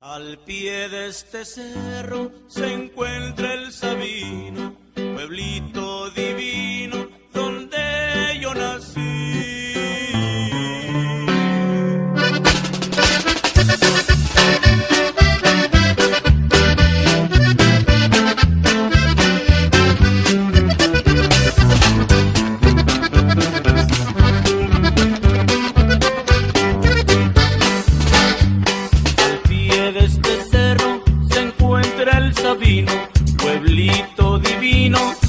Al pie de este cerro se encuentra el Sabino, pueblito divino donde yo nací. Divino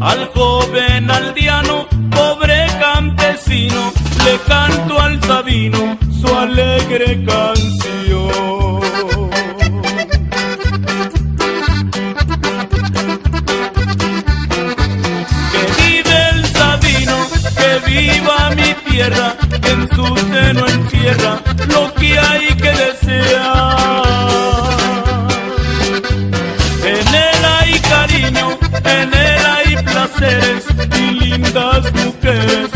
Al joven aldeano, pobre campesino, le canto al sabino su alegre canción. Viva mi tierra, que en su seno encierra lo que hay que desear. En él hay cariño, en él hay placeres y lindas mujeres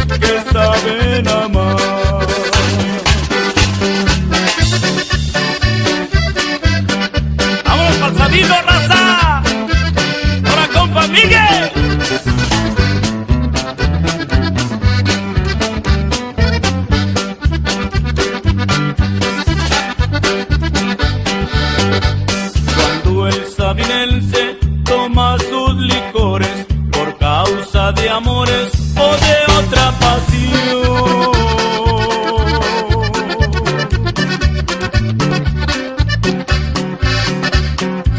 de amores o de otra pasión.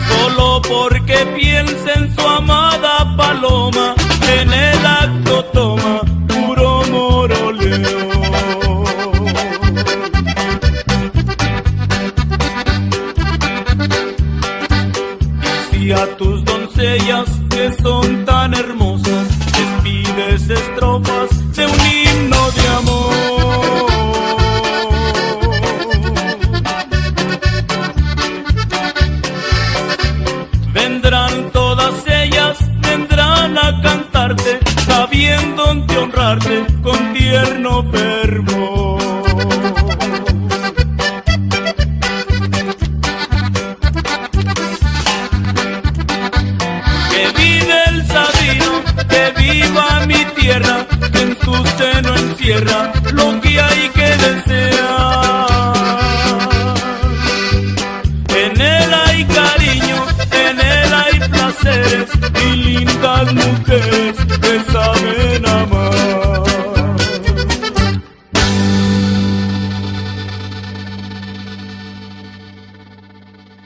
Solo porque piensa en su amada paloma, en el acto toma puro moroleo. Si a tus doncellas que son tan hermosas todas ellas, vendrán a cantarte, sabiendo de honrarte con tierno fervor. que vive el Sabino, que viva mi tierra, que en su seno encierra lo que hay que desear.